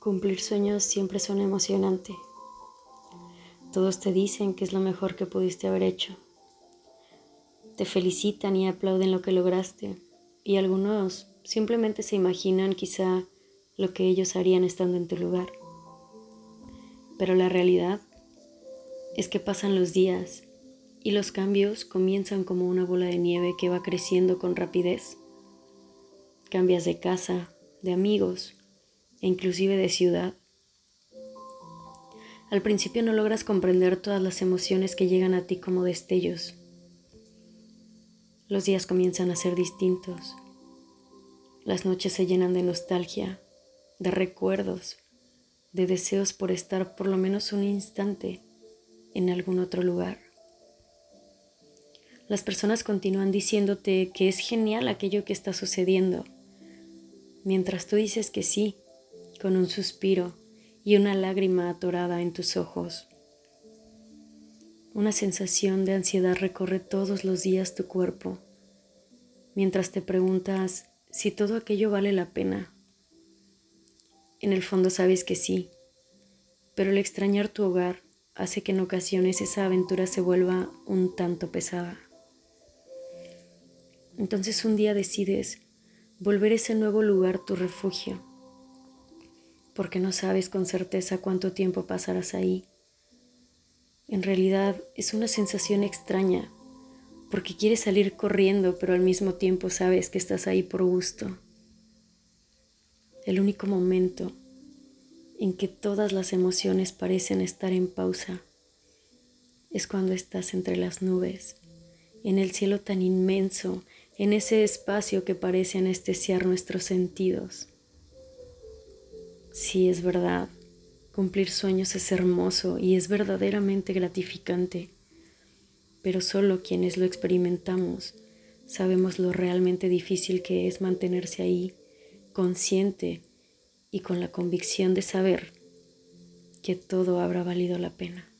Cumplir sueños siempre son emocionante. Todos te dicen que es lo mejor que pudiste haber hecho. Te felicitan y aplauden lo que lograste y algunos simplemente se imaginan quizá lo que ellos harían estando en tu lugar. Pero la realidad es que pasan los días y los cambios comienzan como una bola de nieve que va creciendo con rapidez. Cambias de casa, de amigos, e inclusive de ciudad. Al principio no logras comprender todas las emociones que llegan a ti como destellos. Los días comienzan a ser distintos. Las noches se llenan de nostalgia, de recuerdos, de deseos por estar por lo menos un instante en algún otro lugar. Las personas continúan diciéndote que es genial aquello que está sucediendo, mientras tú dices que sí, con un suspiro y una lágrima atorada en tus ojos. Una sensación de ansiedad recorre todos los días tu cuerpo, mientras te preguntas si todo aquello vale la pena. En el fondo sabes que sí, pero el extrañar tu hogar hace que en ocasiones esa aventura se vuelva un tanto pesada. Entonces un día decides volver ese nuevo lugar tu refugio porque no sabes con certeza cuánto tiempo pasarás ahí. En realidad es una sensación extraña, porque quieres salir corriendo, pero al mismo tiempo sabes que estás ahí por gusto. El único momento en que todas las emociones parecen estar en pausa es cuando estás entre las nubes, en el cielo tan inmenso, en ese espacio que parece anestesiar nuestros sentidos. Sí, es verdad. Cumplir sueños es hermoso y es verdaderamente gratificante, pero solo quienes lo experimentamos sabemos lo realmente difícil que es mantenerse ahí, consciente y con la convicción de saber que todo habrá valido la pena.